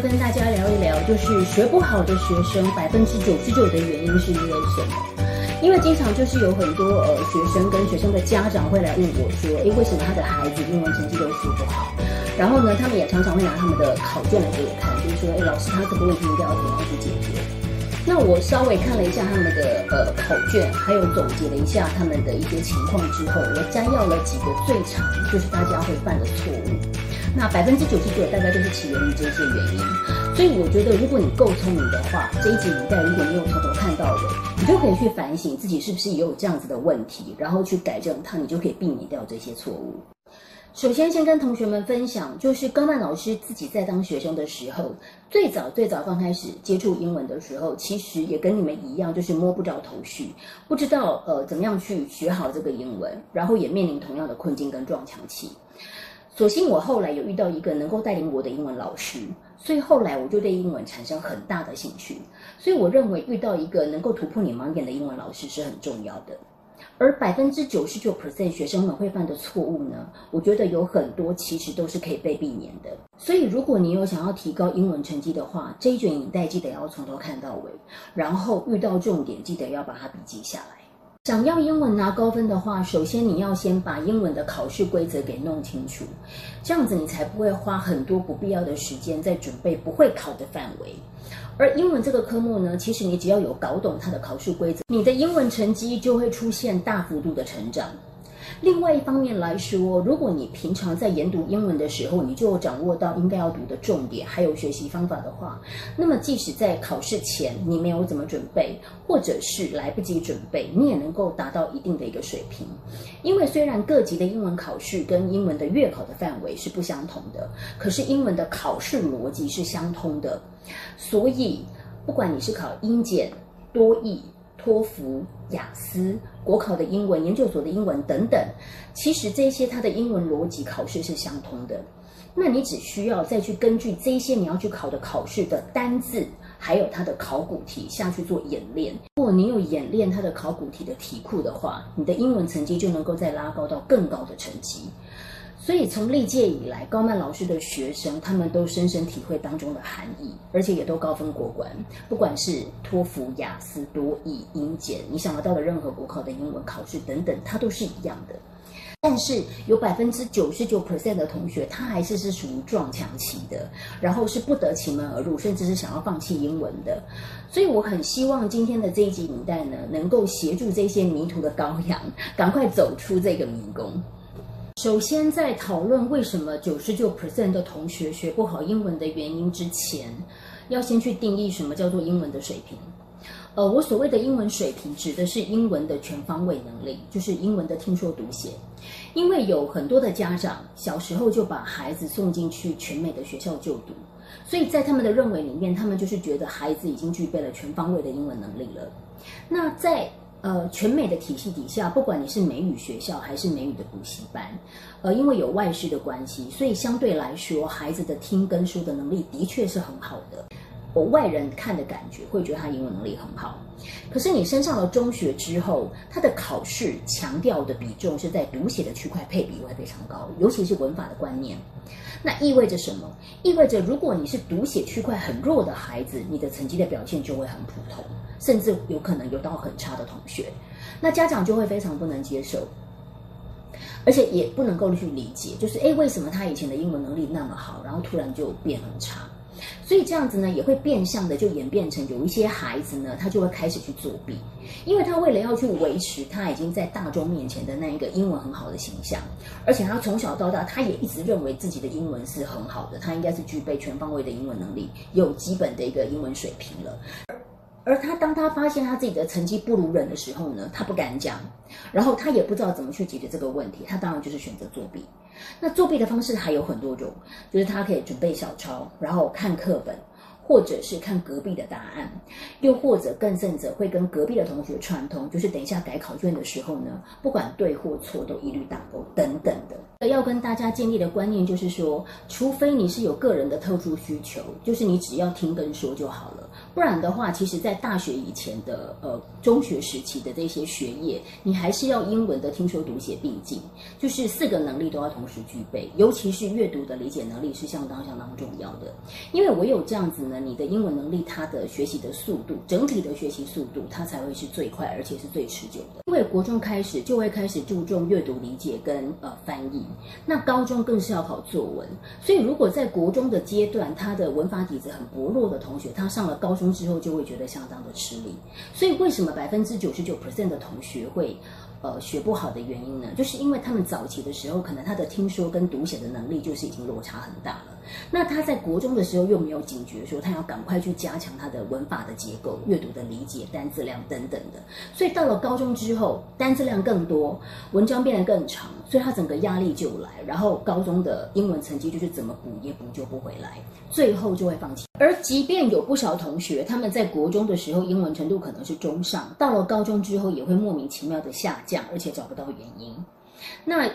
跟大家聊一聊，就是学不好的学生，百分之九十九的原因是因为什么？因为经常就是有很多呃学生跟学生的家长会来问我说，诶，为什么他的孩子英文成绩都学不好？然后呢，他们也常常会拿他们的考卷来给我看，就是说，诶，老师他这个问题应该要怎样去解决？那我稍微看了一下他们的呃考卷，还有总结了一下他们的一些情况之后，我摘要了几个最常就是大家会犯的错误。那百分之九十九大概都是起源于这些原因，所以我觉得如果你够聪明的话，这一集影带如果你有从头看到尾，你就可以去反省自己是不是也有这样子的问题，然后去改正它，你就可以避免掉这些错误。首先，先跟同学们分享，就是高曼老师自己在当学生的时候，最早最早刚开始接触英文的时候，其实也跟你们一样，就是摸不着头绪，不知道呃怎么样去学好这个英文，然后也面临同样的困境跟撞墙期。所幸我后来有遇到一个能够带领我的英文老师，所以后来我就对英文产生很大的兴趣。所以我认为遇到一个能够突破你盲点的英文老师是很重要的。而百分之九十九 percent 学生们会犯的错误呢，我觉得有很多其实都是可以被避免的。所以如果你有想要提高英文成绩的话，这一卷影带记得要从头看到尾，然后遇到重点记得要把它笔记下来。想要英文拿高分的话，首先你要先把英文的考试规则给弄清楚，这样子你才不会花很多不必要的时间在准备不会考的范围。而英文这个科目呢，其实你只要有搞懂它的考试规则，你的英文成绩就会出现大幅度的成长。另外一方面来说，如果你平常在研读英文的时候，你就掌握到应该要读的重点，还有学习方法的话，那么即使在考试前你没有怎么准备，或者是来不及准备，你也能够达到一定的一个水平。因为虽然各级的英文考试跟英文的月考的范围是不相同的，可是英文的考试逻辑是相通的，所以不管你是考英检、多译。托福、雅思、国考的英文、研究所的英文等等，其实这些它的英文逻辑考试是相通的。那你只需要再去根据这些你要去考的考试的单字，还有它的考古题下去做演练。如果你有演练它的考古题的题库的话，你的英文成绩就能够再拉高到更高的成绩。所以从历届以来，高曼老师的学生他们都深深体会当中的含义，而且也都高分过关。不管是托福、雅思、多译、英检，你想得到的任何国考的英文考试等等，它都是一样的。但是有百分之九十九 percent 的同学，他还是是属于撞墙期的，然后是不得其门而入，甚至是想要放弃英文的。所以我很希望今天的这一集影带呢，能够协助这些迷途的羔羊，赶快走出这个迷宫。首先，在讨论为什么九十九 percent 的同学学不好英文的原因之前，要先去定义什么叫做英文的水平。呃，我所谓的英文水平，指的是英文的全方位能力，就是英文的听说读写。因为有很多的家长小时候就把孩子送进去全美的学校就读，所以在他们的认为里面，他们就是觉得孩子已经具备了全方位的英文能力了。那在呃，全美的体系底下，不管你是美语学校还是美语的补习班，呃，因为有外事的关系，所以相对来说，孩子的听跟说的能力的确是很好的。我外人看的感觉会觉得他英文能力很好。可是你升上了中学之后，他的考试强调的比重是在读写的区块配比会非常高，尤其是文法的观念。那意味着什么？意味着如果你是读写区块很弱的孩子，你的成绩的表现就会很普通。甚至有可能有到很差的同学，那家长就会非常不能接受，而且也不能够去理解，就是诶，为什么他以前的英文能力那么好，然后突然就变很差？所以这样子呢，也会变相的就演变成有一些孩子呢，他就会开始去作弊，因为他为了要去维持他已经在大众面前的那一个英文很好的形象，而且他从小到大，他也一直认为自己的英文是很好的，他应该是具备全方位的英文能力，有基本的一个英文水平了。而他当他发现他自己的成绩不如人的时候呢，他不敢讲，然后他也不知道怎么去解决这个问题，他当然就是选择作弊。那作弊的方式还有很多种，就是他可以准备小抄，然后看课本，或者是看隔壁的答案，又或者更甚者会跟隔壁的同学串通，就是等一下改考卷的时候呢，不管对或错都一律打勾等等的。要跟大家建立的观念就是说，除非你是有个人的特殊需求，就是你只要听跟说就好了。不然的话，其实，在大学以前的呃中学时期的这些学业，你还是要英文的听说读写并进，就是四个能力都要同时具备，尤其是阅读的理解能力是相当相当重要的。因为我有这样子呢，你的英文能力它的学习的速度，整体的学习速度，它才会是最快而且是最持久的。因为国中开始就会开始注重阅读理解跟呃翻译，那高中更是要考作文，所以如果在国中的阶段，他的文法底子很薄弱的同学，他上了高中之后就会觉得相当的吃力。所以为什么百分之九十九 percent 的同学会？呃，学不好的原因呢，就是因为他们早期的时候，可能他的听说跟读写的能力就是已经落差很大了。那他在国中的时候又没有警觉，说他要赶快去加强他的文法的结构、阅读的理解、单字量等等的。所以到了高中之后，单字量更多，文章变得更长，所以他整个压力就来。然后高中的英文成绩就是怎么补也补救不回来，最后就会放弃。而即便有不少同学，他们在国中的时候英文程度可能是中上，到了高中之后也会莫名其妙的下降，而且找不到原因。那。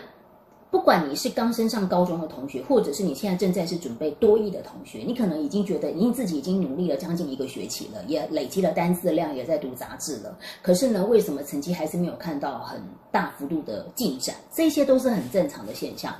不管你是刚升上高中的同学，或者是你现在正在是准备多艺的同学，你可能已经觉得，因为自己已经努力了将近一个学期了，也累积了单词量，也在读杂志了。可是呢，为什么成绩还是没有看到很大幅度的进展？这些都是很正常的现象。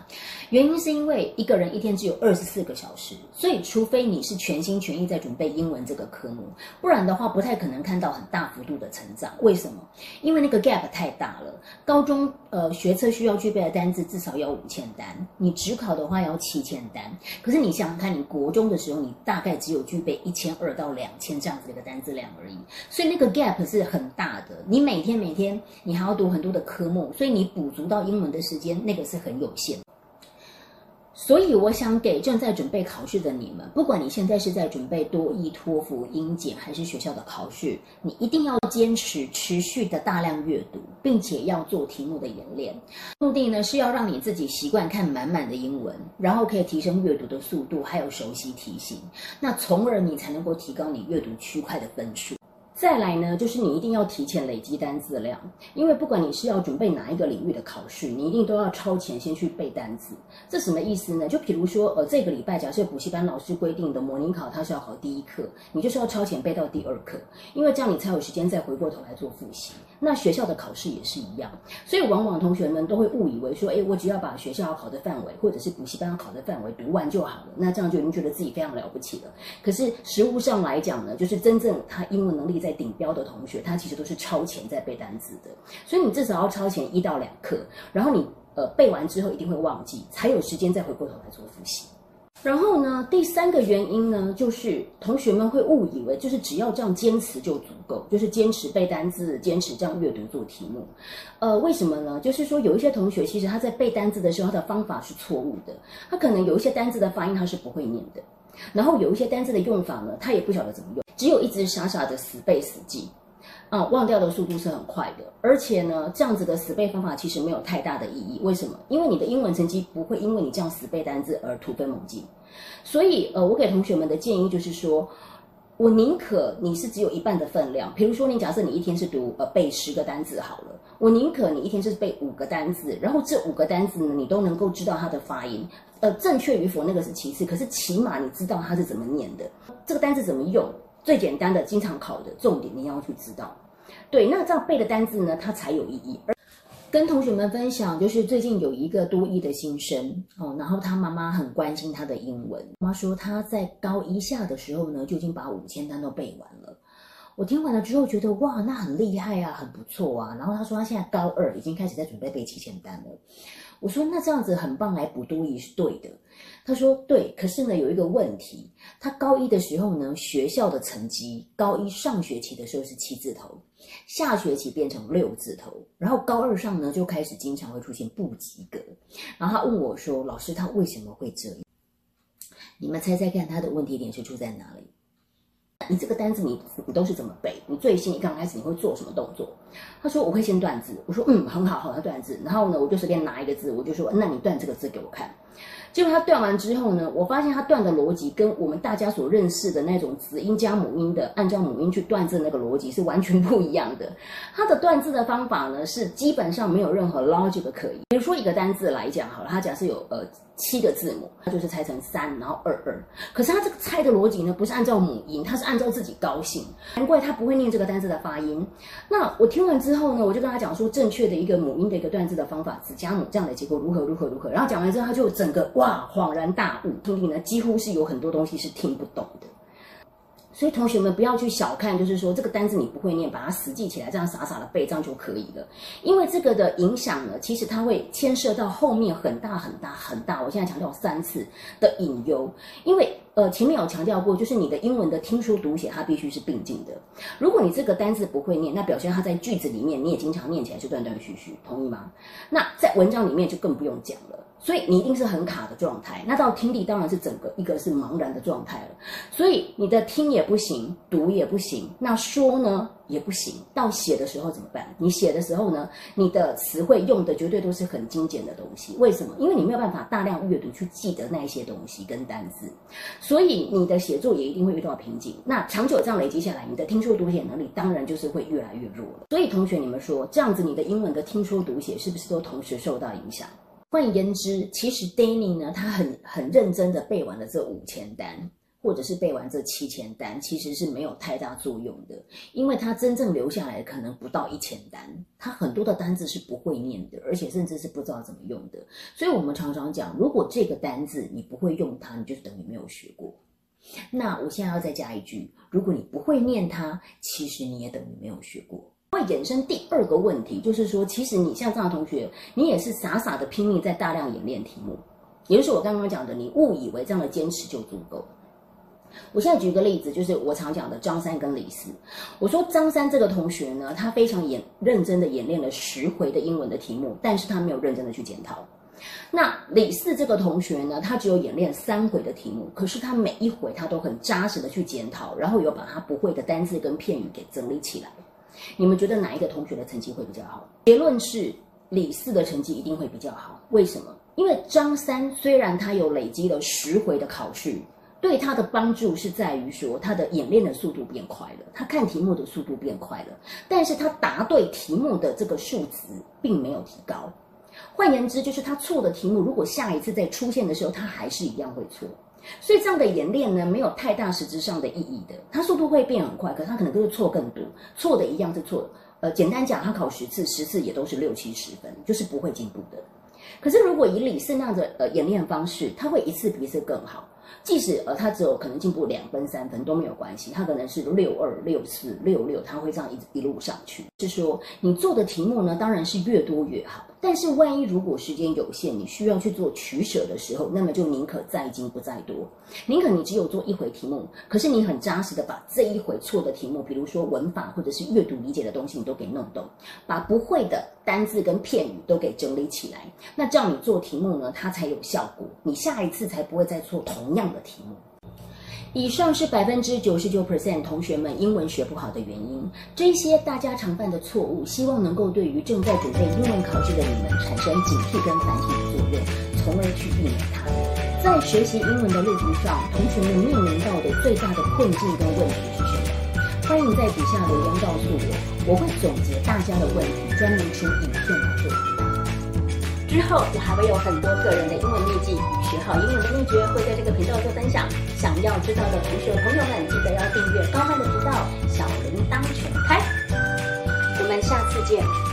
原因是因为一个人一天只有二十四个小时，所以除非你是全心全意在准备英文这个科目，不然的话不太可能看到很大幅度的成长。为什么？因为那个 gap 太大了。高中呃学测需要具备的单字至少要五千单，你只考的话要七千单。可是你想想看，你国中的时候，你大概只有具备一千二到两千这样子的一个单字量而已，所以那个 gap 是很大的。你每天每天你还要读很多的科目，所以你补足到英文的时间，那个是很有限。所以我想给正在准备考试的你们，不管你现在是在准备多益、托福、英检，还是学校的考试，你一定要坚持持续的大量阅读，并且要做题目的演练。目的呢是要让你自己习惯看满满的英文，然后可以提升阅读的速度，还有熟悉题型，那从而你才能够提高你阅读区块的分数。再来呢，就是你一定要提前累积单字量，因为不管你是要准备哪一个领域的考试，你一定都要超前先去背单词。这什么意思呢？就比如说，呃，这个礼拜假设补习班老师规定的模拟考，它是要考第一课，你就是要超前背到第二课，因为这样你才有时间再回过头来做复习。那学校的考试也是一样，所以往往同学们都会误以为说，哎，我只要把学校要考的范围，或者是补习班要考的范围读完就好了，那这样就已经觉得自己非常了不起了。可是实物上来讲呢，就是真正他英文能力在在顶标的同学，他其实都是超前在背单词的。所以你至少要超前一到两课，然后你呃背完之后一定会忘记，才有时间再回过头来做复习。然后呢，第三个原因呢，就是同学们会误以为，就是只要这样坚持就足够，就是坚持背单字，坚持这样阅读做题目。呃，为什么呢？就是说有一些同学其实他在背单字的时候，他的方法是错误的，他可能有一些单字的发音他是不会念的，然后有一些单字的用法呢，他也不晓得怎么用，只有一直傻傻的死背死记。啊，忘掉的速度是很快的，而且呢，这样子的死背方法其实没有太大的意义。为什么？因为你的英文成绩不会因为你这样死背单字而突飞猛进。所以，呃，我给同学们的建议就是说，我宁可你是只有一半的分量。比如说，你假设你一天是读呃背十个单字好了，我宁可你一天是背五个单字，然后这五个单字呢，你都能够知道它的发音，呃，正确与否那个是其次，可是起码你知道它是怎么念的，这个单字怎么用。最简单的、经常考的重点，你要去知道。对，那这样背的单字呢，它才有意义。而跟同学们分享，就是最近有一个多一的新生哦，然后他妈妈很关心他的英文。妈说他在高一下的时候呢，就已经把五千单都背完了。我听完了之后觉得哇，那很厉害啊，很不错啊。然后他说他现在高二，已经开始在准备背七千单了。我说那这样子很棒，来补多一是对的。他说对，可是呢有一个问题，他高一的时候呢学校的成绩，高一上学期的时候是七字头，下学期变成六字头，然后高二上呢就开始经常会出现不及格。然后他问我说：“老师，他为什么会这样？你们猜猜看，他的问题点是出在哪里？”你这个单子你你都是怎么背？你最新一刚开始你会做什么动作？他说我会先断字，我说嗯很好，好的断字。然后呢，我就随便拿一个字，我就说那你断这个字给我看。结果他断完之后呢，我发现他断的逻辑跟我们大家所认识的那种子音加母音的，按照母音去断字那个逻辑是完全不一样的。他的断字的方法呢，是基本上没有任何 logic 可以。比如说一个单字来讲好了，他假设有呃。七个字母，他就是拆成三，然后二二。可是他这个拆的逻辑呢，不是按照母音，他是按照自己高兴。难怪他不会念这个单字的发音。那我听完之后呢，我就跟他讲说，正确的一个母音的一个断字的方法，子加母这样的结构如何如何如何。然后讲完之后，他就整整个哇恍然大悟，听力呢几乎是有很多东西是听不懂的。所以同学们不要去小看，就是说这个单字你不会念，把它死记起来，这样傻傻的背这样就可以了。因为这个的影响呢，其实它会牵涉到后面很大很大很大。我现在强调三次的隐忧，因为呃前面有强调过，就是你的英文的听说读写它必须是并进的。如果你这个单字不会念，那表现它在句子里面你也经常念起来就断断续续，同意吗？那在文章里面就更不用讲了。所以你一定是很卡的状态，那到听力当然是整个一个是茫然的状态了。所以你的听也不行，读也不行，那说呢也不行。到写的时候怎么办？你写的时候呢，你的词汇用的绝对都是很精简的东西。为什么？因为你没有办法大量阅读去记得那一些东西跟单字，所以你的写作也一定会遇到瓶颈。那长久这样累积下来，你的听说读写能力当然就是会越来越弱了。所以同学，你们说这样子，你的英文的听说读写是不是都同时受到影响？换言之，其实 Danny 呢，他很很认真的背完了这五千单，或者是背完这七千单，其实是没有太大作用的，因为他真正留下来可能不到一千单，他很多的单字是不会念的，而且甚至是不知道怎么用的。所以我们常常讲，如果这个单字你不会用它，你就等于没有学过。那我现在要再加一句，如果你不会念它，其实你也等于没有学过。会衍生第二个问题，就是说，其实你像这样的同学，你也是傻傻的拼命在大量演练题目，也就是我刚刚讲的，你误以为这样的坚持就足够。我现在举个例子，就是我常讲的张三跟李四。我说张三这个同学呢，他非常演认真的演练了十回的英文的题目，但是他没有认真的去检讨。那李四这个同学呢，他只有演练三回的题目，可是他每一回他都很扎实的去检讨，然后有把他不会的单字跟片语给整理起来。你们觉得哪一个同学的成绩会比较好？结论是李四的成绩一定会比较好。为什么？因为张三虽然他有累积了十回的考试，对他的帮助是在于说他的演练的速度变快了，他看题目的速度变快了，但是他答对题目的这个数值并没有提高。换言之，就是他错的题目，如果下一次再出现的时候，他还是一样会错。所以这样的演练呢，没有太大实质上的意义的。它速度会变很快，可是它可能都是错更多，错的一样是错。呃，简单讲，他考十次，十次也都是六七十分，就是不会进步的。可是如果以李四那样的呃演练方式，他会一次比一次更好。即使呃他只有可能进步两分三分都没有关系，他可能是六二六四六六，他会这样一一路上去。是说你做的题目呢，当然是越多越好。但是万一如果时间有限，你需要去做取舍的时候，那么就宁可在精不在多，宁可你只有做一回题目，可是你很扎实的把这一回错的题目，比如说文法或者是阅读理解的东西，你都给弄懂，把不会的单字跟片语都给整理起来，那这样你做题目呢，它才有效果，你下一次才不会再错同样的题目。以上是百分之九十九 percent 同学们英文学不好的原因。这些大家常犯的错误，希望能够对于正在准备英文考试的你们产生警惕跟反省的作用，从而去避免它。在学习英文的路途上，同学们面临到的最大的困境跟问题是什么？欢迎在底下留言告诉我，我会总结大家的问题，专门出影片来做。之后，我还会有很多个人的英文秘籍学好英文的秘诀，会在这个频道做分享。想要知道的同学朋友们，记得要订阅高曼的频道，小铃铛全开。我们下次见。